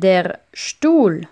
Der Stuhl.